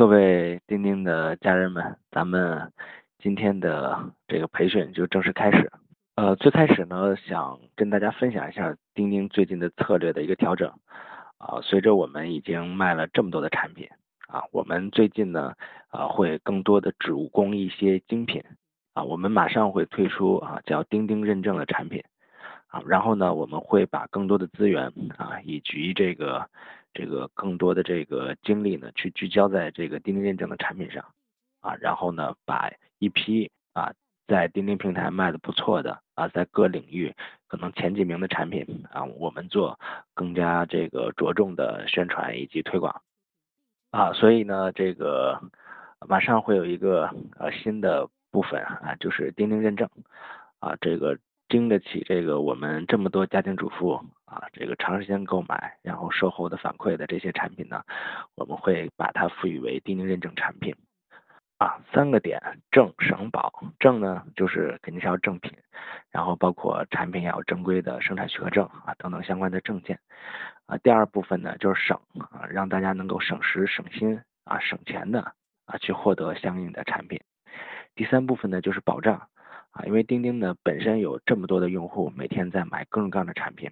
各位钉钉的家人们，咱们今天的这个培训就正式开始。呃，最开始呢，想跟大家分享一下钉钉最近的策略的一个调整。啊，随着我们已经卖了这么多的产品，啊，我们最近呢，啊，会更多的主攻一些精品。啊，我们马上会推出啊叫钉钉认证的产品。啊，然后呢，我们会把更多的资源啊，以及这个。这个更多的这个精力呢，去聚焦在这个钉钉认证的产品上啊，然后呢，把一批啊在钉钉平台卖的不错的啊，在各领域可能前几名的产品啊，我们做更加这个着重的宣传以及推广啊，所以呢，这个马上会有一个呃新的部分啊，就是钉钉认证啊，这个。经得起这个我们这么多家庭主妇啊，这个长时间购买，然后售后的反馈的这些产品呢，我们会把它赋予为钉钉认证产品啊。三个点：正、省、保。正呢，就是肯定是要正品，然后包括产品要有正规的生产许可证啊等等相关的证件啊。第二部分呢，就是省啊，让大家能够省时省心啊省钱的啊去获得相应的产品。第三部分呢，就是保障。啊，因为钉钉呢本身有这么多的用户，每天在买各种各样的产品，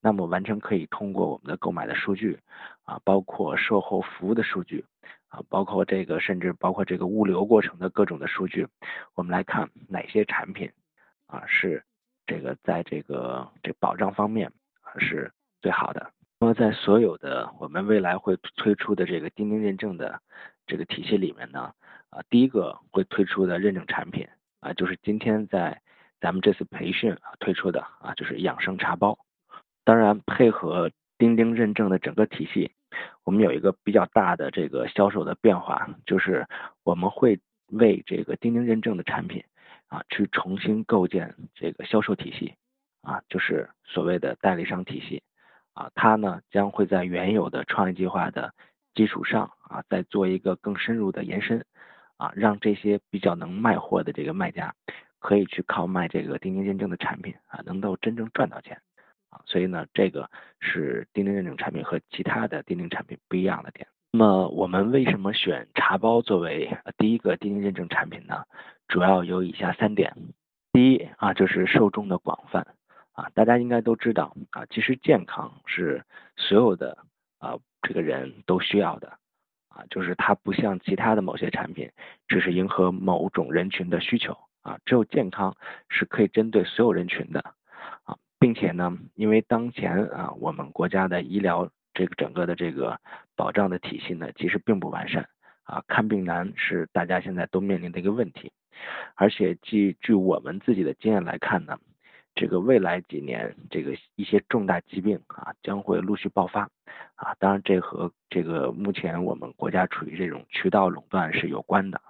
那么完全可以通过我们的购买的数据，啊，包括售后服务的数据，啊，包括这个甚至包括这个物流过程的各种的数据，我们来看哪些产品啊是这个在这个这保障方面啊是最好的。那么在所有的我们未来会推出的这个钉钉认证的这个体系里面呢，啊，第一个会推出的认证产品。啊，就是今天在咱们这次培训啊推出的啊，就是养生茶包。当然，配合钉钉认证的整个体系，我们有一个比较大的这个销售的变化，就是我们会为这个钉钉认证的产品啊，去重新构建这个销售体系啊，就是所谓的代理商体系啊，它呢将会在原有的创业计划的基础上啊，再做一个更深入的延伸。啊，让这些比较能卖货的这个卖家，可以去靠卖这个钉钉认证的产品啊，能够真正赚到钱啊。所以呢，这个是钉钉认证产品和其他的钉钉产品不一样的点。那么我们为什么选茶包作为第一个钉钉认证产品呢？主要有以下三点。第一啊，就是受众的广泛啊，大家应该都知道啊，其实健康是所有的啊这个人都需要的。啊，就是它不像其他的某些产品，只是迎合某种人群的需求啊，只有健康是可以针对所有人群的啊，并且呢，因为当前啊，我们国家的医疗这个整个的这个保障的体系呢，其实并不完善啊，看病难是大家现在都面临的一个问题，而且据据我们自己的经验来看呢。这个未来几年，这个一些重大疾病啊将会陆续爆发。啊，当然这和这个目前我们国家处于这种渠道垄断是有关的。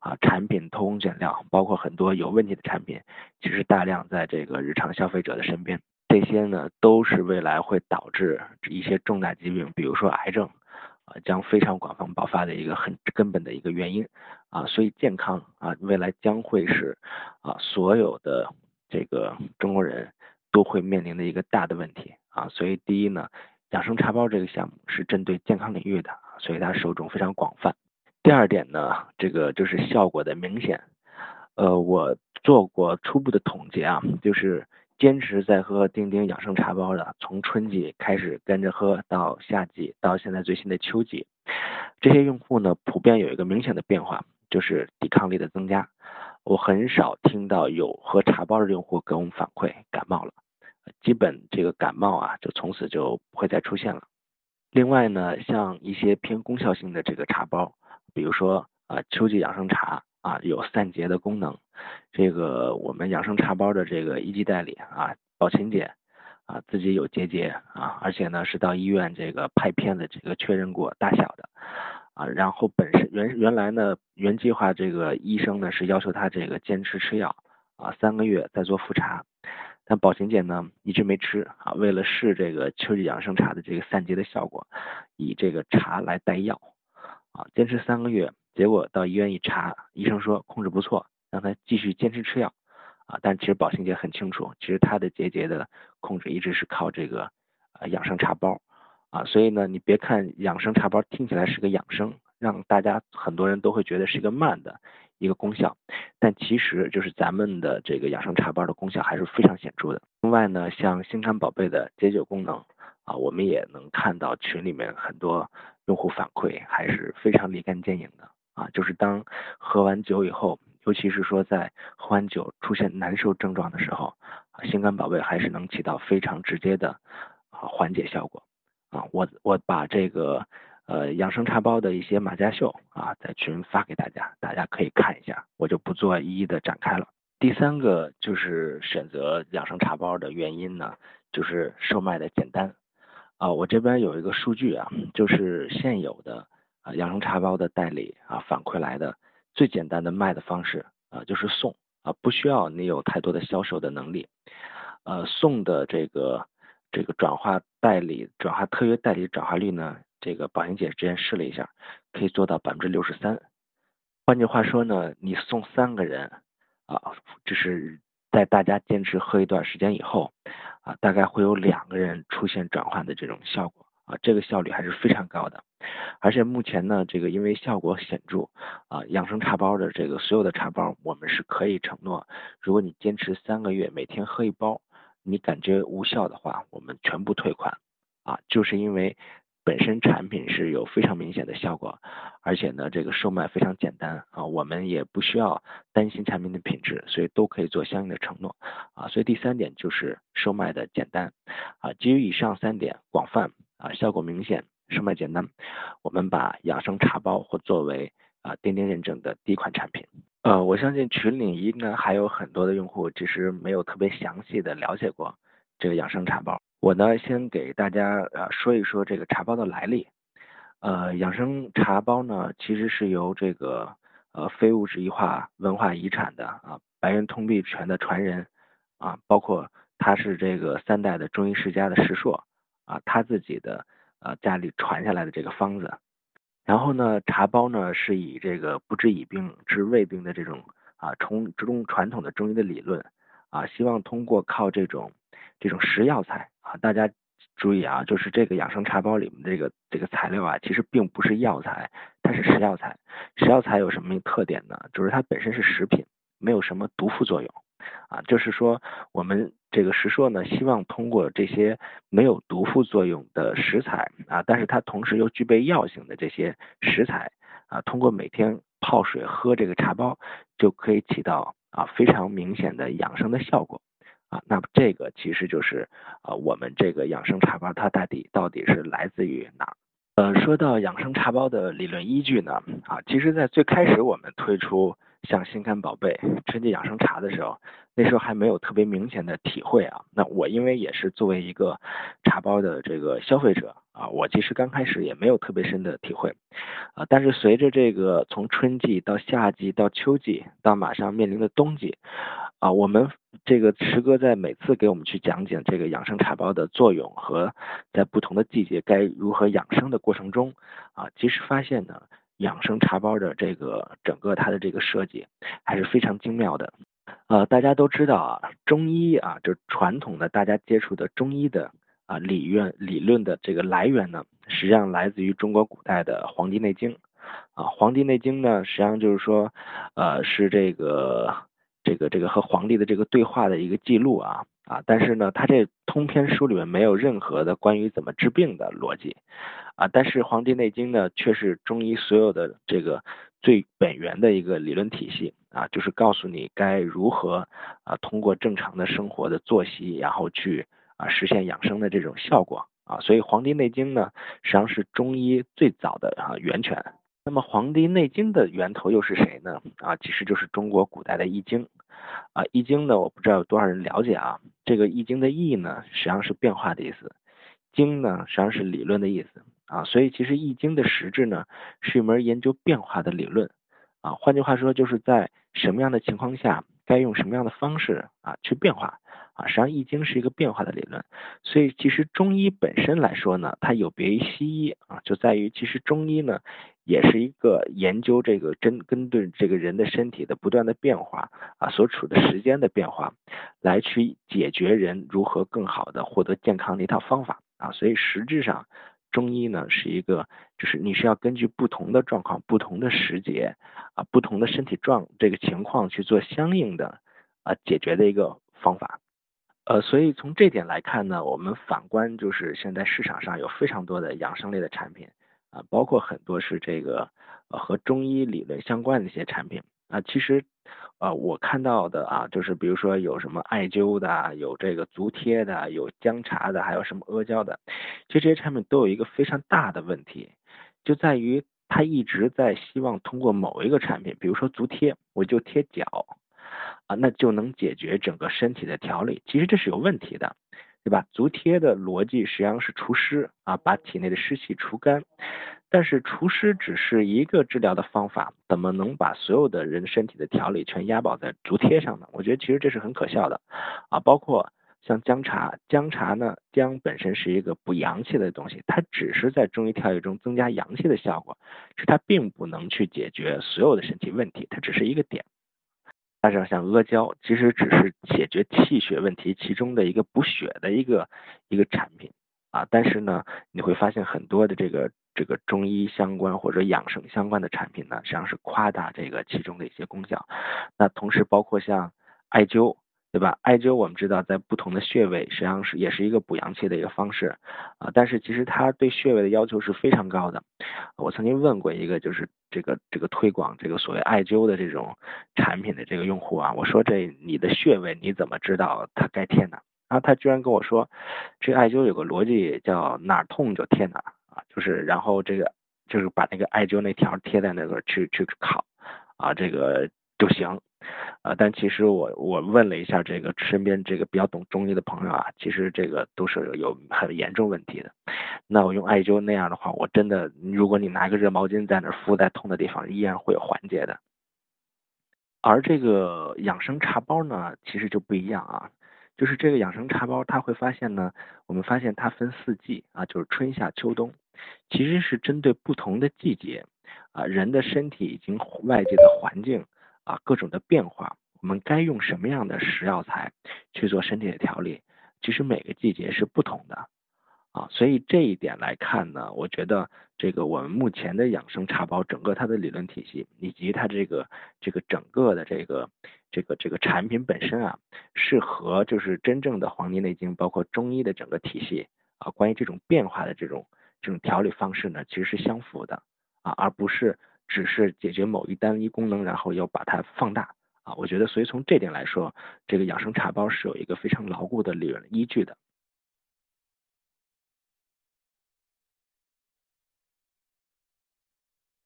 啊，产品偷工减料，包括很多有问题的产品，其实大量在这个日常消费者的身边，这些呢都是未来会导致一些重大疾病，比如说癌症啊，将非常广泛爆发的一个很根本的一个原因。啊，所以健康啊未来将会是啊所有的。这个中国人都会面临的一个大的问题啊，所以第一呢，养生茶包这个项目是针对健康领域的，所以它受众非常广泛。第二点呢，这个就是效果的明显。呃，我做过初步的统计啊，就是坚持在喝丁丁养生茶包的，从春季开始跟着喝到夏季，到现在最新的秋季，这些用户呢，普遍有一个明显的变化，就是抵抗力的增加。我很少听到有喝茶包的用户给我们反馈感冒了，基本这个感冒啊就从此就不会再出现了。另外呢，像一些偏功效性的这个茶包，比如说啊秋季养生茶啊有散结的功能，这个我们养生茶包的这个一级代理啊宝琴姐啊自己有结节啊，而且呢是到医院这个拍片的这个确认过大小的。啊，然后本身原原来呢，原计划这个医生呢是要求他这个坚持吃药啊，三个月再做复查，但宝琴姐呢一直没吃啊，为了试这个秋季养生茶的这个散结的效果，以这个茶来代药啊，坚持三个月，结果到医院一查，医生说控制不错，让他继续坚持吃药啊，但其实宝琴姐很清楚，其实她的结节的控制一直是靠这个呃养生茶包。啊，所以呢，你别看养生茶包听起来是个养生，让大家很多人都会觉得是一个慢的一个功效，但其实就是咱们的这个养生茶包的功效还是非常显著的。另外呢，像心肝宝贝的解酒功能啊，我们也能看到群里面很多用户反馈还是非常立竿见影的啊，就是当喝完酒以后，尤其是说在喝完酒出现难受症状的时候，心肝宝贝还是能起到非常直接的啊缓解效果啊。我我把这个呃养生茶包的一些马甲秀啊在群发给大家，大家可以看一下，我就不做一一的展开了。第三个就是选择养生茶包的原因呢，就是售卖的简单啊。我这边有一个数据啊，就是现有的啊养生茶包的代理啊反馈来的最简单的卖的方式啊就是送。啊，不需要你有太多的销售的能力，呃，送的这个这个转化代理、转化特约代理转化率呢，这个保险姐之前试了一下，可以做到百分之六十三。换句话说呢，你送三个人，啊，就是在大家坚持喝一段时间以后，啊，大概会有两个人出现转换的这种效果。啊，这个效率还是非常高的，而且目前呢，这个因为效果显著，啊，养生茶包的这个所有的茶包，我们是可以承诺，如果你坚持三个月，每天喝一包，你感觉无效的话，我们全部退款，啊，就是因为本身产品是有非常明显的效果，而且呢，这个售卖非常简单，啊，我们也不需要担心产品的品质，所以都可以做相应的承诺，啊，所以第三点就是售卖的简单，啊，基于以上三点，广泛。啊，效果明显，售卖简单，我们把养生茶包或作为啊钉钉认证的第一款产品。呃，我相信群里应该还有很多的用户，其实没有特别详细的了解过这个养生茶包。我呢，先给大家呃说一说这个茶包的来历。呃，养生茶包呢，其实是由这个呃非物质异化文化遗产的啊白云通臂拳的传人啊，包括他是这个三代的中医世家的石硕。啊，他自己的呃家里传下来的这个方子，然后呢，茶包呢是以这个不治已病治未病的这种啊中中传统的中医的理论啊，希望通过靠这种这种食药材啊，大家注意啊，就是这个养生茶包里面这个这个材料啊，其实并不是药材，它是食药材。食药材有什么特点呢？就是它本身是食品，没有什么毒副作用。啊，就是说我们这个食硕呢，希望通过这些没有毒副作用的食材啊，但是它同时又具备药性的这些食材啊，通过每天泡水喝这个茶包，就可以起到啊非常明显的养生的效果啊。那这个其实就是啊我们这个养生茶包它到底到底是来自于哪？呃，说到养生茶包的理论依据呢，啊，其实在最开始我们推出。像心肝宝贝、春季养生茶的时候，那时候还没有特别明显的体会啊。那我因为也是作为一个茶包的这个消费者啊，我其实刚开始也没有特别深的体会啊。但是随着这个从春季到夏季到秋季到马上面临的冬季啊，我们这个池哥在每次给我们去讲解这个养生茶包的作用和在不同的季节该如何养生的过程中啊，其实发现呢。养生茶包的这个整个它的这个设计还是非常精妙的，呃，大家都知道啊，中医啊，就传统的大家接触的中医的啊理论理论的这个来源呢，实际上来自于中国古代的《黄帝内经》啊，《黄帝内经》呢，实际上就是说，呃，是这个这个这个和皇帝的这个对话的一个记录啊啊，但是呢，它这通篇书里面没有任何的关于怎么治病的逻辑。啊，但是《黄帝内经》呢，却是中医所有的这个最本源的一个理论体系啊，就是告诉你该如何啊，通过正常的生活的作息，然后去啊实现养生的这种效果啊。所以《黄帝内经》呢，实际上是中医最早的啊源泉。那么《黄帝内经》的源头又是谁呢？啊，其实就是中国古代的《易经》啊，《易经》呢，我不知道有多少人了解啊。这个《易经》的“易”呢，实际上是变化的意思，“经”呢，实际上是理论的意思。啊，所以其实《易经》的实质呢，是一门研究变化的理论，啊，换句话说，就是在什么样的情况下，该用什么样的方式啊去变化，啊，实际上《易经》是一个变化的理论。所以其实中医本身来说呢，它有别于西医啊，就在于其实中医呢，也是一个研究这个针根对这个人的身体的不断的变化啊，所处的时间的变化，来去解决人如何更好的获得健康的一套方法啊，所以实质上。中医呢是一个，就是你是要根据不同的状况、不同的时节啊、不同的身体状这个情况去做相应的啊解决的一个方法。呃，所以从这点来看呢，我们反观就是现在市场上有非常多的养生类的产品啊，包括很多是这个呃和中医理论相关的一些产品啊，其实呃我看到的啊，就是比如说有什么艾灸的，有这个足贴的，有姜茶的，还有什么阿胶的，其实这些产品都有一个非常大的问题，就在于它一直在希望通过某一个产品，比如说足贴，我就贴脚。啊，那就能解决整个身体的调理，其实这是有问题的，对吧？足贴的逻辑实际上是除湿啊，把体内的湿气除干，但是除湿只是一个治疗的方法，怎么能把所有的人身体的调理全押宝在足贴上呢？我觉得其实这是很可笑的啊。包括像姜茶，姜茶呢，姜本身是一个补阳气的东西，它只是在中医调理中增加阳气的效果，是它并不能去解决所有的身体问题，它只是一个点。加上像阿胶，其实只是解决气血问题其中的一个补血的一个一个产品啊。但是呢，你会发现很多的这个这个中医相关或者养生相关的产品呢，实际上是夸大这个其中的一些功效。那同时包括像艾灸。对吧？艾灸我们知道，在不同的穴位，实际上是也是一个补阳气的一个方式啊。但是其实它对穴位的要求是非常高的。我曾经问过一个，就是这个这个推广这个所谓艾灸的这种产品的这个用户啊，我说这你的穴位你怎么知道它该贴哪？然后他居然跟我说，这艾灸有个逻辑叫哪儿痛就贴哪儿啊，就是然后这个就是把那个艾灸那条贴在那个去去烤啊，这个就行。啊，但其实我我问了一下这个身边这个比较懂中医的朋友啊，其实这个都是有很严重问题的。那我用艾灸那样的话，我真的，如果你拿个热毛巾在那敷在痛的地方，依然会有缓解的。而这个养生茶包呢，其实就不一样啊，就是这个养生茶包，它会发现呢，我们发现它分四季啊，就是春夏秋冬，其实是针对不同的季节啊，人的身体以及外界的环境。啊，各种的变化，我们该用什么样的食药材去做身体的调理？其实每个季节是不同的啊，所以这一点来看呢，我觉得这个我们目前的养生茶包，整个它的理论体系以及它这个这个整个的这个这个这个产品本身啊，是和就是真正的《黄帝内经》包括中医的整个体系啊，关于这种变化的这种这种调理方式呢，其实是相符的啊，而不是。只是解决某一单一功能，然后要把它放大啊，我觉得，所以从这点来说，这个养生茶包是有一个非常牢固的理论依据的。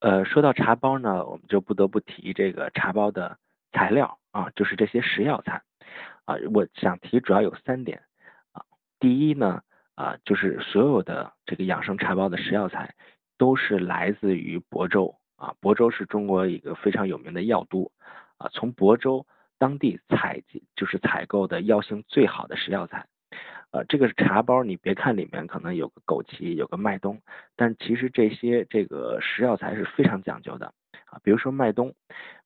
呃，说到茶包呢，我们就不得不提这个茶包的材料啊，就是这些食药材啊。我想提主要有三点啊，第一呢啊，就是所有的这个养生茶包的食药材都是来自于亳州。啊，亳州是中国一个非常有名的药都，啊，从亳州当地采集就是采购的药性最好的食药材，呃，这个茶包你别看里面可能有个枸杞，有个麦冬，但其实这些这个食药材是非常讲究的，啊，比如说麦冬，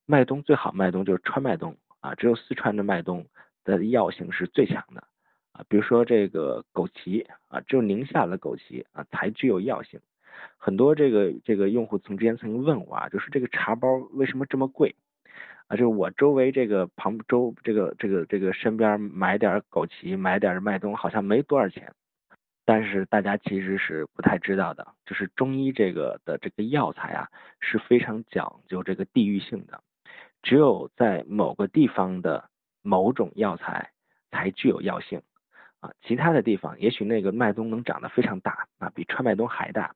麦冬最好麦冬就是川麦冬，啊，只有四川的麦冬的药性是最强的，啊，比如说这个枸杞，啊，只有宁夏的枸杞啊才具有药性。很多这个这个用户曾之前曾经问我啊，就是这个茶包为什么这么贵啊？就是我周围这个旁周这个这个这个身边买点枸杞买点麦冬好像没多少钱，但是大家其实是不太知道的，就是中医这个的这个药材啊是非常讲究这个地域性的，只有在某个地方的某种药材才具有药性啊，其他的地方也许那个麦冬能长得非常大啊，比川麦冬还大。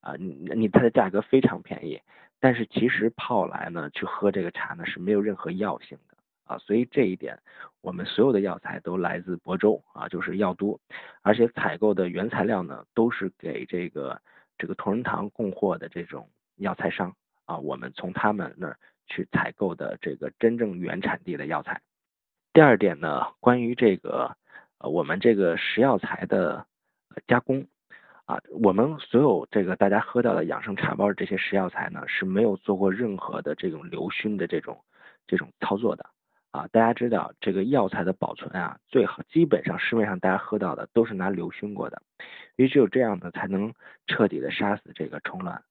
啊，你你它的价格非常便宜，但是其实泡来呢，去喝这个茶呢是没有任何药性的啊，所以这一点我们所有的药材都来自亳州啊，就是药都，而且采购的原材料呢都是给这个这个同仁堂供货的这种药材商啊，我们从他们那儿去采购的这个真正原产地的药材。第二点呢，关于这个呃我们这个食药材的加工。啊，我们所有这个大家喝到的养生茶包这些食药材呢，是没有做过任何的这种硫熏的这种这种操作的啊，大家知道这个药材的保存啊，最好基本上市面上大家喝到的都是拿硫熏过的，因为只有这样呢，才能彻底的杀死这个虫卵。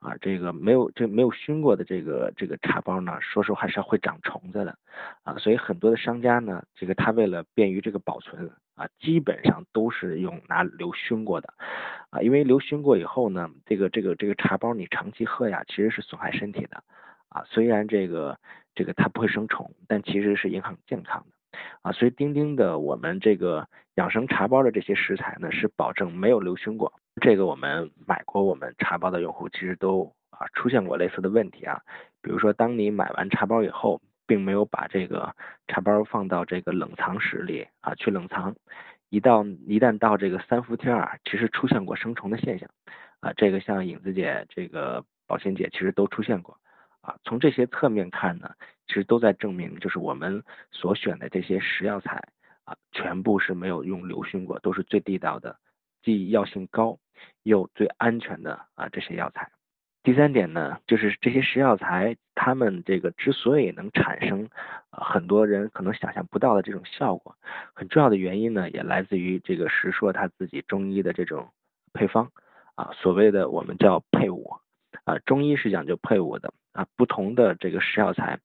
啊，这个没有这没有熏过的这个这个茶包呢，说实话是会长虫子的，啊，所以很多的商家呢，这个他为了便于这个保存啊，基本上都是用拿硫熏过的，啊，因为硫熏过以后呢，这个这个这个茶包你长期喝呀，其实是损害身体的，啊，虽然这个这个它不会生虫，但其实是影响健康的，啊，所以钉钉的我们这个养生茶包的这些食材呢，是保证没有硫熏过。这个我们买过我们茶包的用户，其实都啊出现过类似的问题啊。比如说，当你买完茶包以后，并没有把这个茶包放到这个冷藏室里啊去冷藏，一到一旦到这个三伏天啊，其实出现过生虫的现象啊。这个像影子姐、这个保鲜姐其实都出现过啊。从这些侧面看呢，其实都在证明，就是我们所选的这些食药材啊，全部是没有用硫熏过，都是最地道的。既药性高又最安全的啊这些药材。第三点呢，就是这些食药材，它们这个之所以能产生很多人可能想象不到的这种效果，很重要的原因呢，也来自于这个石硕他自己中医的这种配方啊，所谓的我们叫配伍啊，中医是讲究配伍的啊，不同的这个食药材，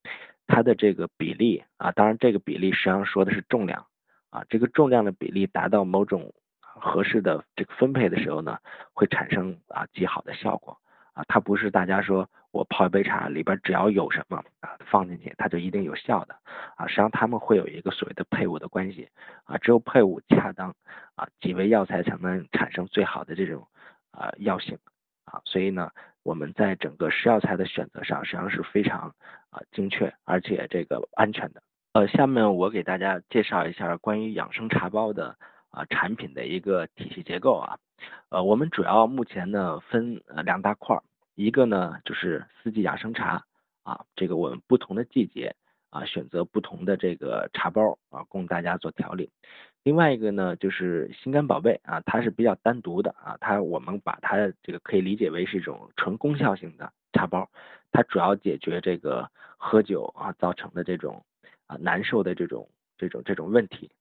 它的这个比例啊，当然这个比例实际上说的是重量啊，这个重量的比例达到某种。合适的这个分配的时候呢，会产生啊极好的效果啊，它不是大家说我泡一杯茶里边只要有什么啊放进去它就一定有效的啊，实际上他们会有一个所谓的配伍的关系啊，只有配伍恰当啊，几味药材才能产生最好的这种啊药性啊，所以呢，我们在整个食药材的选择上实际上是非常啊精确而且这个安全的。呃，下面我给大家介绍一下关于养生茶包的。啊，产品的一个体系结构啊，呃，我们主要目前呢分两大块儿，一个呢就是四季养生茶啊，这个我们不同的季节啊选择不同的这个茶包啊供大家做调理，另外一个呢就是心肝宝贝啊，它是比较单独的啊，它我们把它这个可以理解为是一种纯功效性的茶包，它主要解决这个喝酒啊造成的这种啊难受的这种这种这种问题。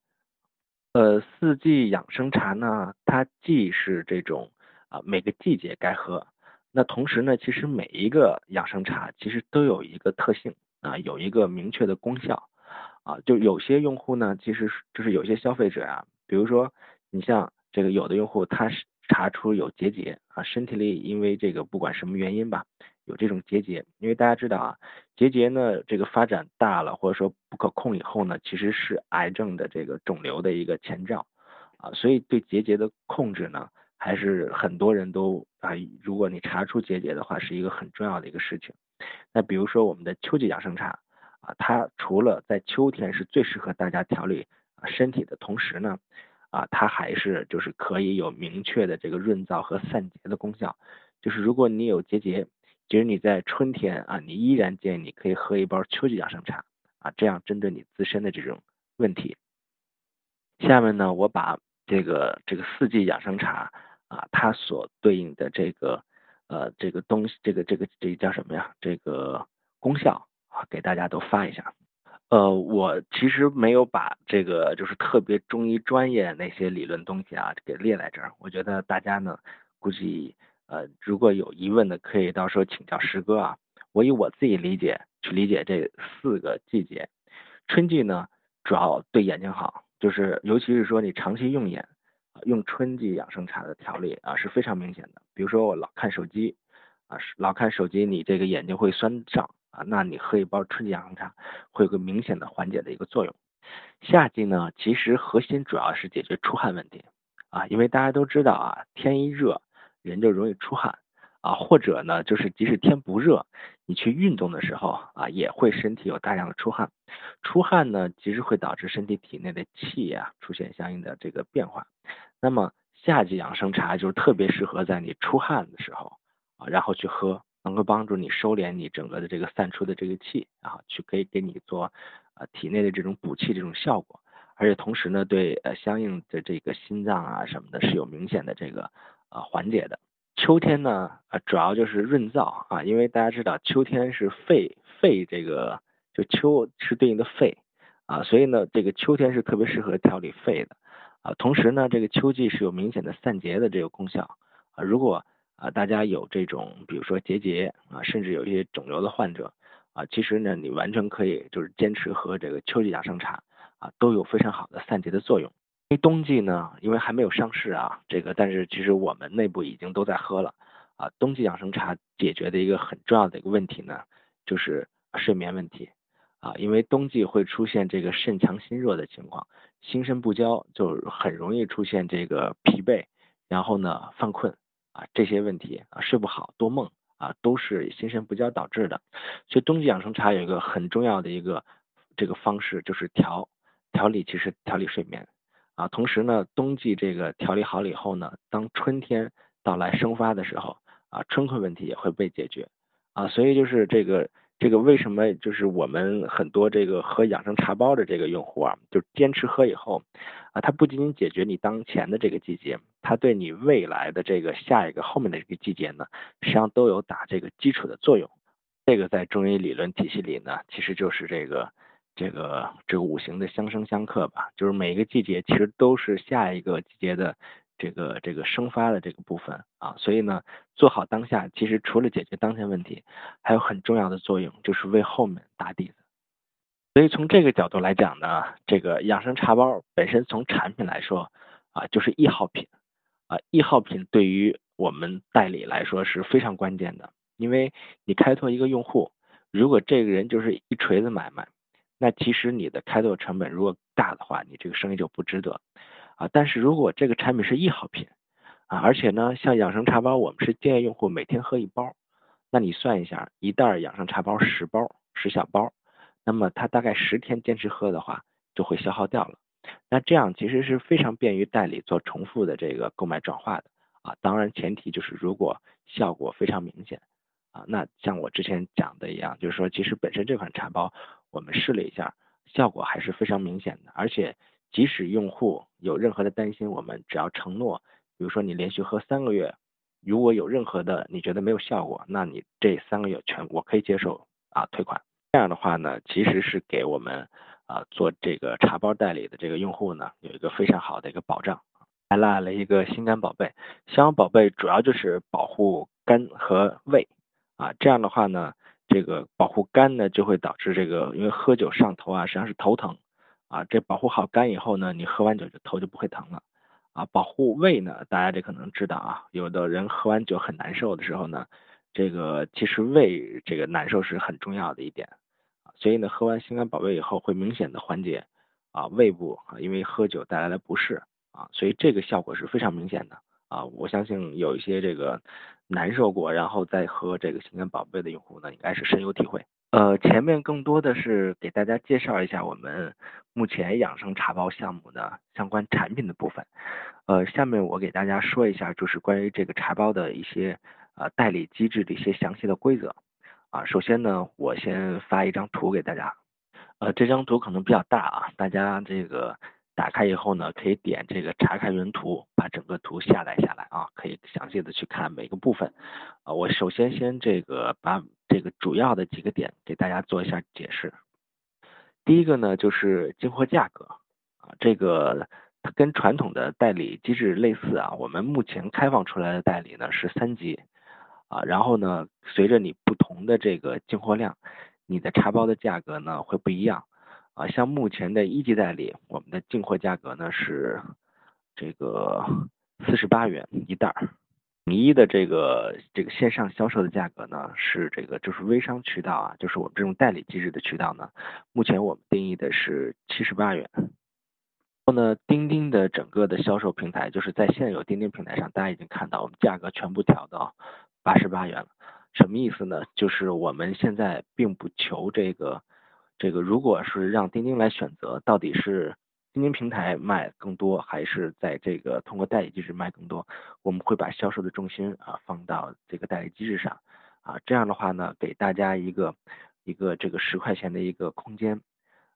呃，四季养生茶呢，它既是这种啊每个季节该喝，那同时呢，其实每一个养生茶其实都有一个特性啊，有一个明确的功效啊，就有些用户呢，其实就是有些消费者啊，比如说你像这个有的用户他是查出有结节啊，身体里因为这个不管什么原因吧。有这种结节，因为大家知道啊，结节呢，这个发展大了或者说不可控以后呢，其实是癌症的这个肿瘤的一个前兆啊，所以对结节的控制呢，还是很多人都啊，如果你查出结节的话，是一个很重要的一个事情。那比如说我们的秋季养生茶啊，它除了在秋天是最适合大家调理身体的同时呢，啊，它还是就是可以有明确的这个润燥和散结的功效，就是如果你有结节。其实你在春天啊，你依然建议你可以喝一包秋季养生茶啊，这样针对你自身的这种问题。下面呢，我把这个这个四季养生茶啊，它所对应的这个呃这个东西，这个这个这叫什么呀？这个功效，给大家都发一下。呃，我其实没有把这个就是特别中医专业那些理论东西啊给列在这儿，我觉得大家呢估计。呃，如果有疑问的，可以到时候请教师哥啊。我以我自己理解去理解这四个季节。春季呢，主要对眼睛好，就是尤其是说你长期用眼，用春季养生茶的调理啊是非常明显的。比如说我老看手机啊，老看手机，你这个眼睛会酸胀啊，那你喝一包春季养生茶，会有个明显的缓解的一个作用。夏季呢，其实核心主要是解决出汗问题啊，因为大家都知道啊，天一热。人就容易出汗啊，或者呢，就是即使天不热，你去运动的时候啊，也会身体有大量的出汗。出汗呢，其实会导致身体体内的气啊出现相应的这个变化。那么夏季养生茶就是特别适合在你出汗的时候啊，然后去喝，能够帮助你收敛你整个的这个散出的这个气，啊去可以给你做呃体内的这种补气这种效果，而且同时呢，对呃相应的这个心脏啊什么的是有明显的这个。啊，缓解的。秋天呢，啊，主要就是润燥啊，因为大家知道秋天是肺肺这个，就秋是对应的肺啊，所以呢，这个秋天是特别适合调理肺的啊。同时呢，这个秋季是有明显的散结的这个功效啊。如果啊大家有这种比如说结节啊，甚至有一些肿瘤的患者啊，其实呢，你完全可以就是坚持喝这个秋季养生茶啊，都有非常好的散结的作用。因为冬季呢，因为还没有上市啊，这个但是其实我们内部已经都在喝了啊。冬季养生茶解决的一个很重要的一个问题呢，就是睡眠问题。啊，因为冬季会出现这个肾强心弱的情况，心肾不交，就很容易出现这个疲惫，然后呢犯困啊这些问题啊睡不好多梦啊都是心神不交导致的。所以冬季养生茶有一个很重要的一个这个方式就是调调理，其实调理睡眠啊。同时呢，冬季这个调理好了以后呢，当春天到来生发的时候啊，春困问题也会被解决啊。所以就是这个。这个为什么就是我们很多这个喝养生茶包的这个用户啊，就坚持喝以后啊，它不仅仅解决你当前的这个季节，它对你未来的这个下一个后面的这个季节呢，实际上都有打这个基础的作用。这个在中医理论体系里呢，其实就是这个这个这个五行的相生相克吧，就是每一个季节其实都是下一个季节的。这个这个生发的这个部分啊，所以呢，做好当下，其实除了解决当前问题，还有很重要的作用，就是为后面打底子。所以从这个角度来讲呢，这个养生茶包本身从产品来说啊，就是易耗品啊，易耗品对于我们代理来说是非常关键的，因为你开拓一个用户，如果这个人就是一锤子买卖，那其实你的开拓成本如果大的话，你这个生意就不值得。啊，但是如果这个产品是易耗品啊，而且呢，像养生茶包，我们是建议用户每天喝一包，那你算一下，一袋养生茶包十包，十小包，那么他大概十天坚持喝的话，就会消耗掉了。那这样其实是非常便于代理做重复的这个购买转化的啊，当然前提就是如果效果非常明显啊，那像我之前讲的一样，就是说其实本身这款茶包我们试了一下，效果还是非常明显的，而且。即使用户有任何的担心，我们只要承诺，比如说你连续喝三个月，如果有任何的你觉得没有效果，那你这三个月全我可以接受啊退款。这样的话呢，其实是给我们啊做这个茶包代理的这个用户呢有一个非常好的一个保障。还来了一个心肝宝贝，心肝宝贝主要就是保护肝和胃啊，这样的话呢，这个保护肝呢就会导致这个因为喝酒上头啊，实际上是头疼。啊，这保护好肝以后呢，你喝完酒就头就不会疼了。啊，保护胃呢，大家这可能知道啊，有的人喝完酒很难受的时候呢，这个其实胃这个难受是很重要的一点。所以呢，喝完心肝宝贝以后会明显的缓解啊胃部啊因为喝酒带来的不适啊，所以这个效果是非常明显的。啊，我相信有一些这个难受过然后再喝这个心肝宝贝的用户呢，应该是深有体会。呃，前面更多的是给大家介绍一下我们目前养生茶包项目的相关产品的部分。呃，下面我给大家说一下，就是关于这个茶包的一些呃代理机制的一些详细的规则。啊，首先呢，我先发一张图给大家。呃，这张图可能比较大啊，大家这个打开以后呢，可以点这个查看原图，把整个图下载下来啊，可以详细的去看每个部分。啊，我首先先这个把。这个主要的几个点给大家做一下解释。第一个呢，就是进货价格啊，这个它跟传统的代理机制类似啊。我们目前开放出来的代理呢是三级啊，然后呢，随着你不同的这个进货量，你的茶包的价格呢会不一样啊。像目前的一级代理，我们的进货价格呢是这个四十八元一袋儿。统一的这个这个线上销售的价格呢，是这个就是微商渠道啊，就是我们这种代理机制的渠道呢，目前我们定义的是七十八元。然后呢，钉钉的整个的销售平台，就是在现有钉钉平台上，大家已经看到我们价格全部调到八十八元了。什么意思呢？就是我们现在并不求这个这个，如果是让钉钉来选择，到底是。钉钉平台卖更多，还是在这个通过代理机制卖更多？我们会把销售的重心啊放到这个代理机制上啊，这样的话呢，给大家一个一个这个十块钱的一个空间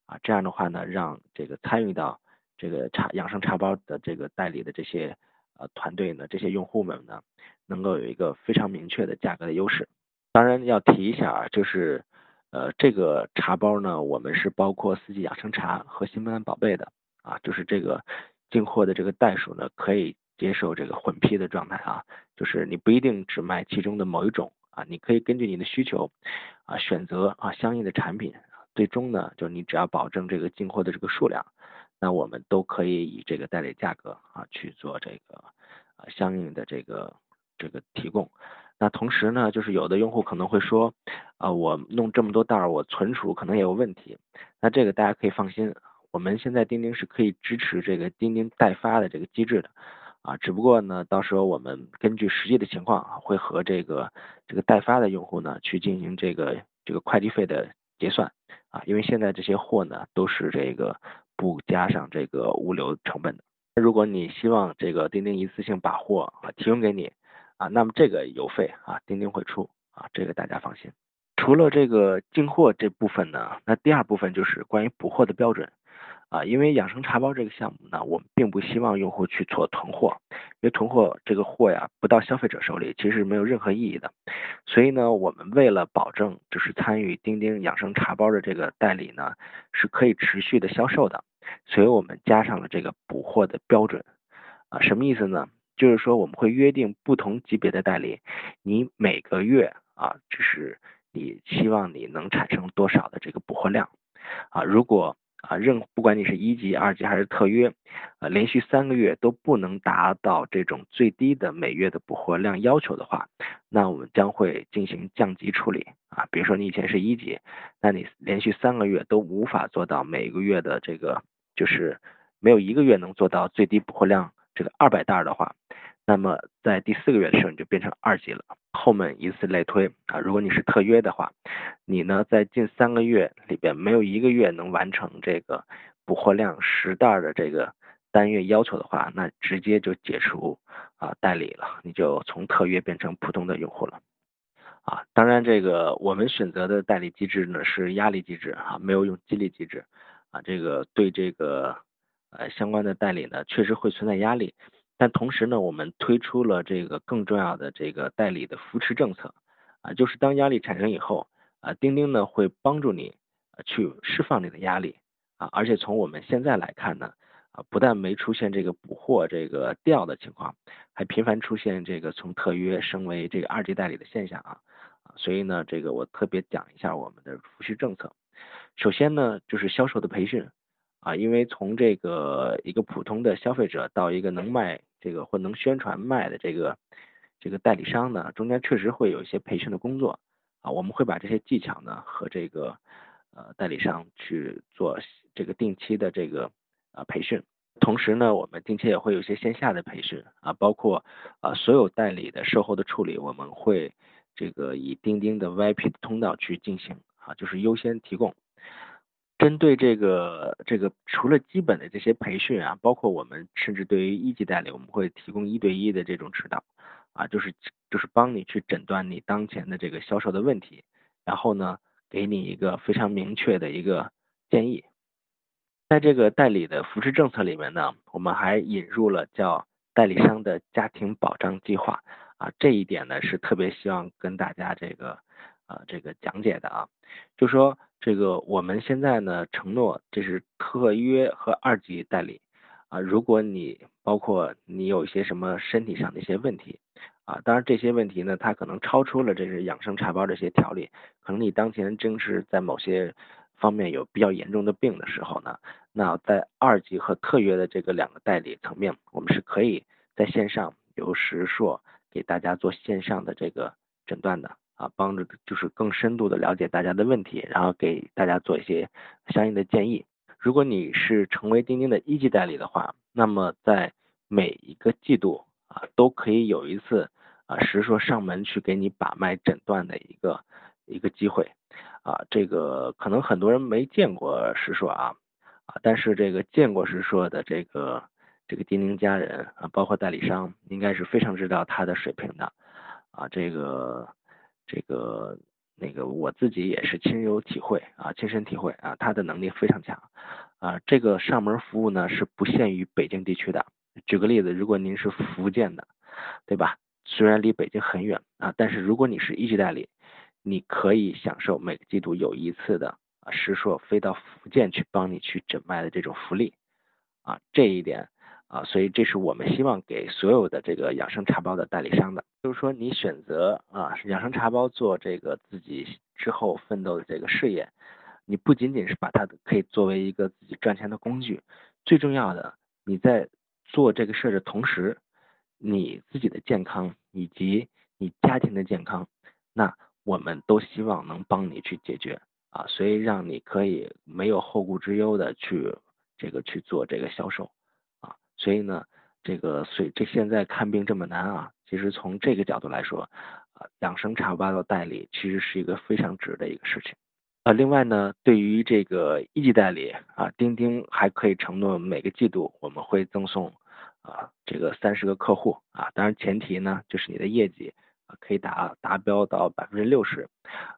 啊，这样的话呢，让这个参与到这个茶养生茶包的这个代理的这些呃团队呢，这些用户们呢，能够有一个非常明确的价格的优势。当然要提一下啊，就是呃，这个茶包呢，我们是包括四季养生茶和新兰宝贝的啊，就是这个进货的这个袋数呢，可以接受这个混批的状态啊，就是你不一定只卖其中的某一种啊，你可以根据你的需求啊选择啊相应的产品，最终呢，就是你只要保证这个进货的这个数量，那我们都可以以这个代理价格啊去做这个啊相应的这个这个提供。那同时呢，就是有的用户可能会说，啊，我弄这么多袋儿，我存储可能也有问题。那这个大家可以放心，我们现在钉钉是可以支持这个钉钉代发的这个机制的，啊，只不过呢，到时候我们根据实际的情况，会和这个这个代发的用户呢去进行这个这个快递费的结算，啊，因为现在这些货呢都是这个不加上这个物流成本的。如果你希望这个钉钉一次性把货啊提供给你。啊，那么这个邮费啊，钉钉会出啊，这个大家放心。除了这个进货这部分呢，那第二部分就是关于补货的标准啊，因为养生茶包这个项目呢，我们并不希望用户去做囤货，因为囤货这个货呀，不到消费者手里其实没有任何意义的。所以呢，我们为了保证就是参与钉钉养生茶包的这个代理呢，是可以持续的销售的，所以我们加上了这个补货的标准啊，什么意思呢？就是说，我们会约定不同级别的代理，你每个月啊，就是你希望你能产生多少的这个补货量啊？如果啊，任不管你是一级、二级还是特约，啊，连续三个月都不能达到这种最低的每月的补货量要求的话，那我们将会进行降级处理啊。比如说你以前是一级，那你连续三个月都无法做到每个月的这个，就是没有一个月能做到最低补货量。这个二百袋的话，那么在第四个月的时候你就变成二级了，后面以此类推啊。如果你是特约的话，你呢在近三个月里边没有一个月能完成这个补货量十袋的这个单月要求的话，那直接就解除啊代理了，你就从特约变成普通的用户了啊。当然，这个我们选择的代理机制呢是压力机制啊，没有用激励机制啊，这个对这个。呃，相关的代理呢，确实会存在压力，但同时呢，我们推出了这个更重要的这个代理的扶持政策，啊，就是当压力产生以后，啊，钉钉呢会帮助你去释放你的压力，啊，而且从我们现在来看呢，啊，不但没出现这个补货这个掉的情况，还频繁出现这个从特约升为这个二级代理的现象啊，啊，所以呢，这个我特别讲一下我们的扶持政策，首先呢，就是销售的培训。啊，因为从这个一个普通的消费者到一个能卖这个或能宣传卖的这个这个代理商呢，中间确实会有一些培训的工作啊，我们会把这些技巧呢和这个呃代理商去做这个定期的这个啊培训，同时呢，我们定期也会有一些线下的培训啊，包括啊所有代理的售后的处理，我们会这个以钉钉的 VIP 通道去进行啊，就是优先提供。针对这个这个，除了基本的这些培训啊，包括我们甚至对于一级代理，我们会提供一对一的这种指导啊，就是就是帮你去诊断你当前的这个销售的问题，然后呢，给你一个非常明确的一个建议。在这个代理的扶持政策里面呢，我们还引入了叫代理商的家庭保障计划啊，这一点呢是特别希望跟大家这个啊这个讲解的啊，就说。这个我们现在呢承诺，这是特约和二级代理啊。如果你包括你有一些什么身体上的一些问题啊，当然这些问题呢，它可能超出了这是养生茶包这些条例，可能你当前正是在某些方面有比较严重的病的时候呢，那在二级和特约的这个两个代理层面，我们是可以在线上由石硕给大家做线上的这个诊断的。啊，帮助就是更深度的了解大家的问题，然后给大家做一些相应的建议。如果你是成为钉钉的一级代理的话，那么在每一个季度啊，都可以有一次啊，实说上门去给你把脉诊断的一个一个机会。啊，这个可能很多人没见过实说啊，啊，但是这个见过实说的这个这个钉钉家人啊，包括代理商，应该是非常知道他的水平的。啊，这个。这个那个我自己也是亲有体会啊，亲身体会啊，他的能力非常强啊。这个上门服务呢是不限于北京地区的。举个例子，如果您是福建的，对吧？虽然离北京很远啊，但是如果你是一级代理，你可以享受每个季度有一次的啊，石硕飞到福建去帮你去诊脉的这种福利啊，这一点啊，所以这是我们希望给所有的这个养生茶包的代理商的，就是说你选择啊养生茶包做这个自己之后奋斗的这个事业，你不仅仅是把它可以作为一个自己赚钱的工具，最重要的你在做这个事的同时，你自己的健康以及你家庭的健康，那我们都希望能帮你去解决啊，所以让你可以没有后顾之忧的去这个去做这个销售，所以呢，这个所以这现在看病这么难啊，其实从这个角度来说啊，养生茶包的代理其实是一个非常值的一个事情啊。另外呢，对于这个一级代理啊，钉钉还可以承诺每个季度我们会赠送啊这个三十个客户啊，当然前提呢就是你的业绩。可以达达标到百分之六十，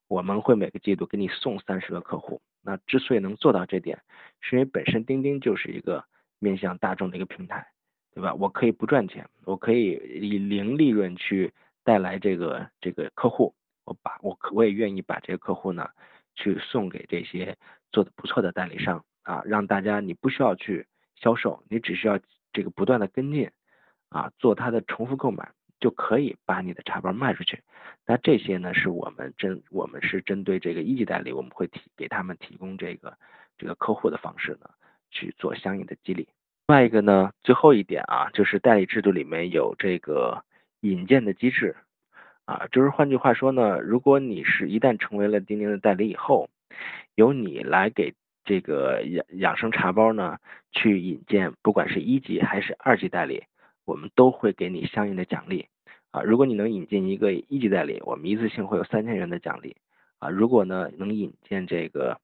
我们会每个季度给你送三十个客户。那之所以能做到这点，是因为本身钉钉就是一个面向大众的一个平台，对吧？我可以不赚钱，我可以以零利润去带来这个这个客户，我把我可我也愿意把这个客户呢去送给这些做的不错的代理商啊，让大家你不需要去销售，你只需要这个不断的跟进啊，做他的重复购买。就可以把你的茶包卖出去。那这些呢，是我们针我们是针对这个一级代理，我们会提给他们提供这个这个客户的方式呢，去做相应的激励。另外一个呢，最后一点啊，就是代理制度里面有这个引荐的机制啊，就是换句话说呢，如果你是一旦成为了钉钉的代理以后，由你来给这个养养生茶包呢去引荐，不管是一级还是二级代理。我们都会给你相应的奖励啊！如果你能引进一个一级代理，我们一次性会有三千元的奖励啊！如果呢能引荐这个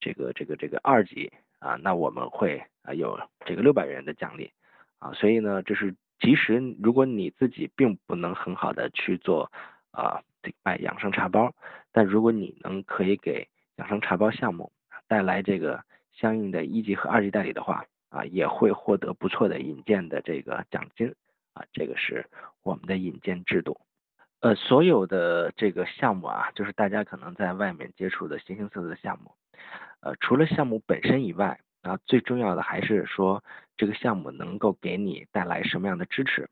这个这个这个二级啊，那我们会啊有这个六百元的奖励啊！所以呢，这是即使如果你自己并不能很好的去做啊这个卖养生茶包，但如果你能可以给养生茶包项目带来这个相应的一级和二级代理的话。啊，也会获得不错的引荐的这个奖金啊，这个是我们的引荐制度。呃，所有的这个项目啊，就是大家可能在外面接触的形形色色的项目，呃，除了项目本身以外，啊，最重要的还是说这个项目能够给你带来什么样的支持。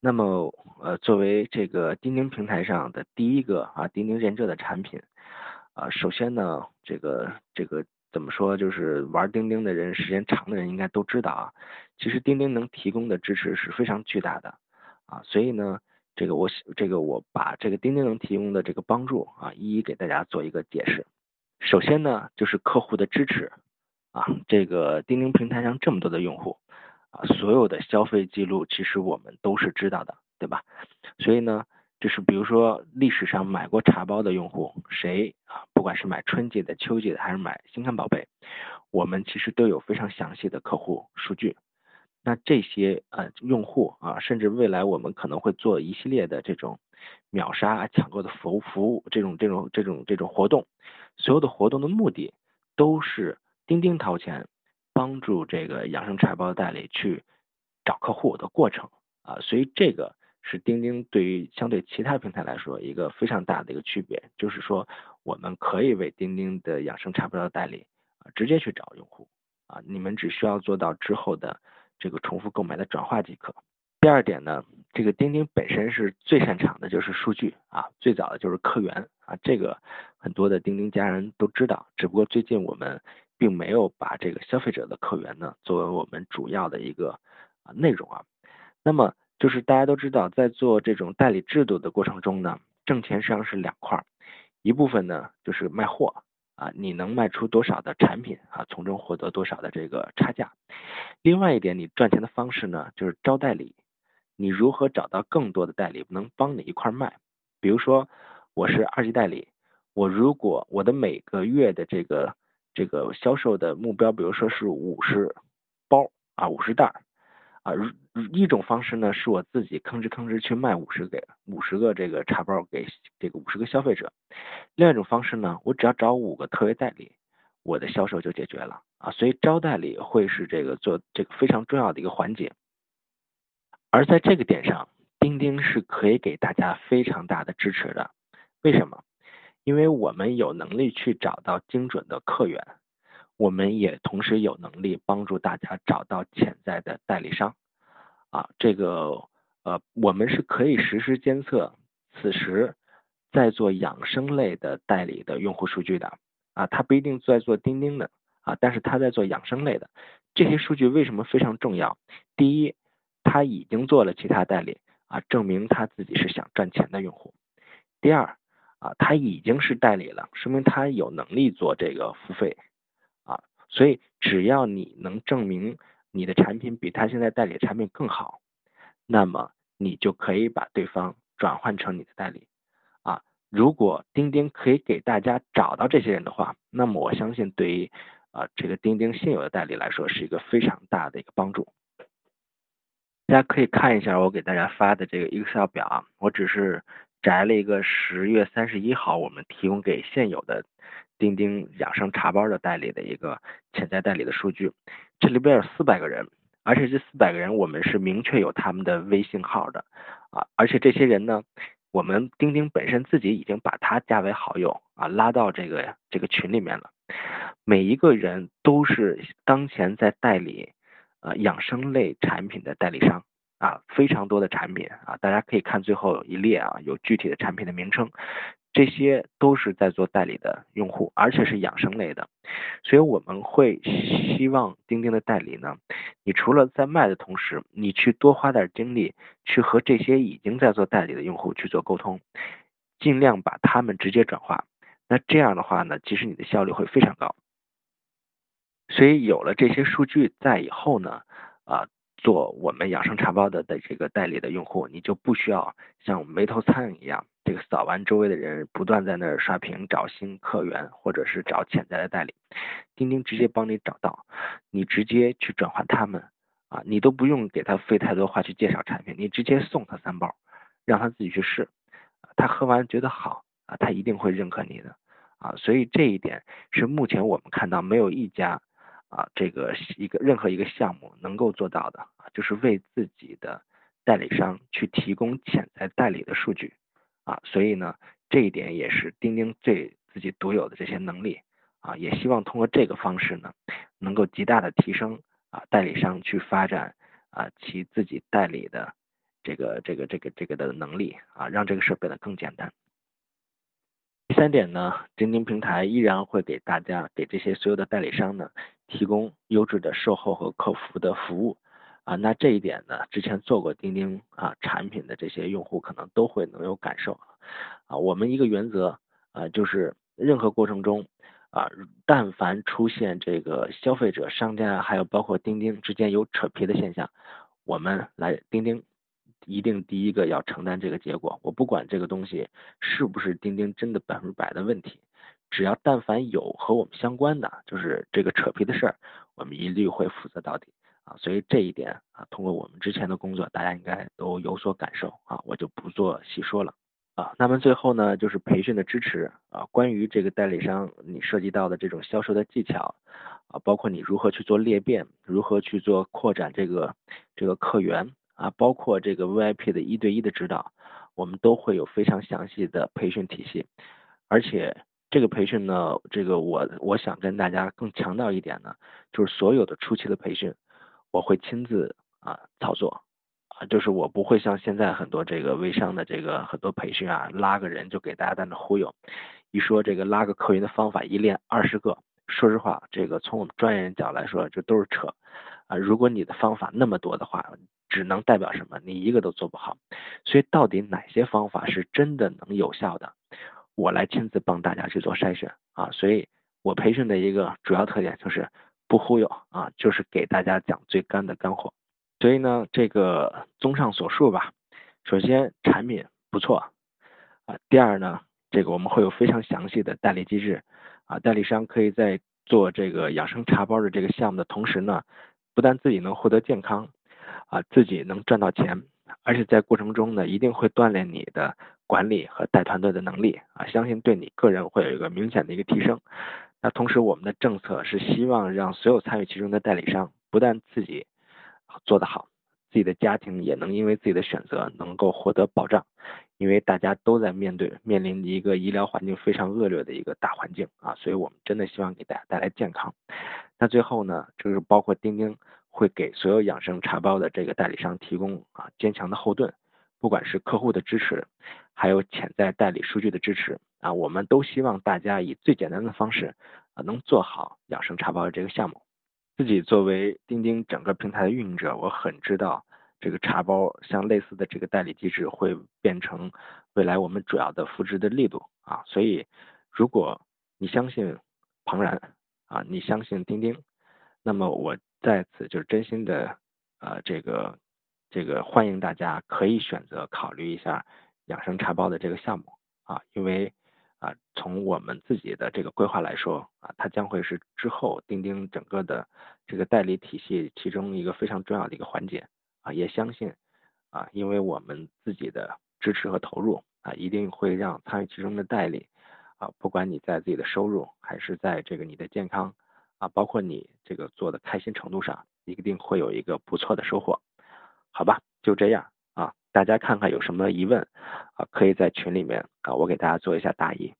那么，呃，作为这个钉钉平台上的第一个啊，钉钉认证的产品，啊，首先呢，这个这个。怎么说？就是玩钉钉的人，时间长的人应该都知道啊。其实钉钉能提供的支持是非常巨大的啊。所以呢，这个我这个我把这个钉钉能提供的这个帮助啊，一一给大家做一个解释。首先呢，就是客户的支持啊。这个钉钉平台上这么多的用户啊，所有的消费记录其实我们都是知道的，对吧？所以呢。就是比如说历史上买过茶包的用户，谁啊？不管是买春季的、秋季的，还是买新康宝贝，我们其实都有非常详细的客户数据。那这些呃用户啊，甚至未来我们可能会做一系列的这种秒杀抢购的服务服务，这种这种这种这种活动，所有的活动的目的都是钉钉掏钱帮助这个养生茶包代理去找客户的过程啊，所以这个。是钉钉对于相对其他平台来说一个非常大的一个区别，就是说我们可以为钉钉的养生茶包的代理啊直接去找用户啊，你们只需要做到之后的这个重复购买的转化即可。第二点呢，这个钉钉本身是最擅长的就是数据啊，最早的就是客源啊，这个很多的钉钉家人都知道，只不过最近我们并没有把这个消费者的客源呢作为我们主要的一个啊内容啊，那么。就是大家都知道，在做这种代理制度的过程中呢，挣钱实际上是两块，一部分呢就是卖货啊，你能卖出多少的产品啊，从中获得多少的这个差价。另外一点，你赚钱的方式呢就是招代理，你如何找到更多的代理能帮你一块卖？比如说我是二级代理，我如果我的每个月的这个这个销售的目标，比如说是五十包啊，五十袋。啊，一种方式呢，是我自己吭哧吭哧去卖五十个五十个这个茶包给这个五十个消费者。另一种方式呢，我只要找五个特约代理，我的销售就解决了啊。所以招代理会是这个做这个非常重要的一个环节。而在这个点上，钉钉是可以给大家非常大的支持的。为什么？因为我们有能力去找到精准的客源，我们也同时有能力帮助大家找到潜在的代理商。啊，这个呃，我们是可以实时监测此时在做养生类的代理的用户数据的。啊，他不一定在做钉钉的啊，但是他在做养生类的。这些数据为什么非常重要？第一，他已经做了其他代理啊，证明他自己是想赚钱的用户。第二，啊，他已经是代理了，说明他有能力做这个付费啊。所以只要你能证明你的产品比他现在代理的产品更好，那么你就可以把对方转换成你的代理啊。如果钉钉可以给大家找到这些人的话，那么我相信对于啊，这个钉钉现有的代理来说是一个非常大的一个帮助。大家可以看一下我给大家发的这个 Excel 表啊，我只是摘了一个十月三十一号我们提供给现有的钉钉养生茶包的代理的一个潜在代理的数据。这里边有四百个人，而且这四百个人我们是明确有他们的微信号的啊，而且这些人呢，我们钉钉本身自己已经把他加为好友啊，拉到这个这个群里面了。每一个人都是当前在代理呃养生类产品的代理商啊，非常多的产品啊，大家可以看最后一列啊，有具体的产品的名称，这些都是在做代理的用户，而且是养生类的，所以我们会希望钉钉的代理呢，你除了在卖的同时，你去多花点精力去和这些已经在做代理的用户去做沟通，尽量把他们直接转化。那这样的话呢，其实你的效率会非常高。所以有了这些数据在以后呢，啊，做我们养生茶包的的这个代理的用户，你就不需要像眉头苍蝇一样，这个扫完周围的人，不断在那儿刷屏找新客源，或者是找潜在的代理。钉钉直接帮你找到，你直接去转换他们，啊，你都不用给他费太多话去介绍产品，你直接送他三包，让他自己去试，他喝完觉得好。啊，他一定会认可你的，啊，所以这一点是目前我们看到没有一家啊，这个一个任何一个项目能够做到的，就是为自己的代理商去提供潜在代理的数据，啊，所以呢，这一点也是钉钉最自己独有的这些能力，啊，也希望通过这个方式呢，能够极大的提升啊代理商去发展啊其自己代理的这个这个这个这个的能力，啊，让这个事变得更简单。第三点呢，钉钉平台依然会给大家给这些所有的代理商呢提供优质的售后和客服的服务啊。那这一点呢，之前做过钉钉啊产品的这些用户可能都会能有感受啊。我们一个原则啊，就是任何过程中啊，但凡出现这个消费者、商家还有包括钉钉之间有扯皮的现象，我们来钉钉。一定第一个要承担这个结果，我不管这个东西是不是钉钉真的百分之百的问题，只要但凡有和我们相关的，就是这个扯皮的事儿，我们一律会负责到底啊。所以这一点啊，通过我们之前的工作，大家应该都有所感受啊，我就不做细说了啊。那么最后呢，就是培训的支持啊，关于这个代理商你涉及到的这种销售的技巧啊，包括你如何去做裂变，如何去做扩展这个这个客源。啊，包括这个 VIP 的一对一的指导，我们都会有非常详细的培训体系，而且这个培训呢，这个我我想跟大家更强调一点呢，就是所有的初期的培训，我会亲自啊操作，啊，就是我不会像现在很多这个微商的这个很多培训啊，拉个人就给大家在那忽悠，一说这个拉个客源的方法一练二十个，说实话，这个从我们专业人角来说，这都是扯。啊，如果你的方法那么多的话，只能代表什么？你一个都做不好。所以到底哪些方法是真的能有效的？我来亲自帮大家去做筛选啊。所以我培训的一个主要特点就是不忽悠啊，就是给大家讲最干的干货。所以呢，这个综上所述吧，首先产品不错啊。第二呢，这个我们会有非常详细的代理机制啊，代理商可以在做这个养生茶包的这个项目的同时呢。不但自己能获得健康，啊，自己能赚到钱，而且在过程中呢，一定会锻炼你的管理和带团队的能力，啊，相信对你个人会有一个明显的一个提升。那同时，我们的政策是希望让所有参与其中的代理商，不但自己做得好，自己的家庭也能因为自己的选择能够获得保障，因为大家都在面对面临一个医疗环境非常恶劣的一个大环境啊，所以我们真的希望给大家带来健康。那最后呢，就是包括钉钉会给所有养生茶包的这个代理商提供啊坚强的后盾，不管是客户的支持，还有潜在代理数据的支持啊，我们都希望大家以最简单的方式啊能做好养生茶包的这个项目。自己作为钉钉整个平台的运营者，我很知道这个茶包像类似的这个代理机制会变成未来我们主要的扶持的力度啊，所以如果你相信庞然啊，你相信钉钉，那么我在此就是真心的呃这个这个欢迎大家可以选择考虑一下养生茶包的这个项目啊，因为。啊，从我们自己的这个规划来说，啊，它将会是之后钉钉整个的这个代理体系其中一个非常重要的一个环节，啊，也相信，啊，因为我们自己的支持和投入，啊，一定会让参与其中的代理，啊，不管你在自己的收入，还是在这个你的健康，啊，包括你这个做的开心程度上，一定会有一个不错的收获，好吧，就这样啊。大家看看有什么疑问啊？可以在群里面啊，我给大家做一下答疑。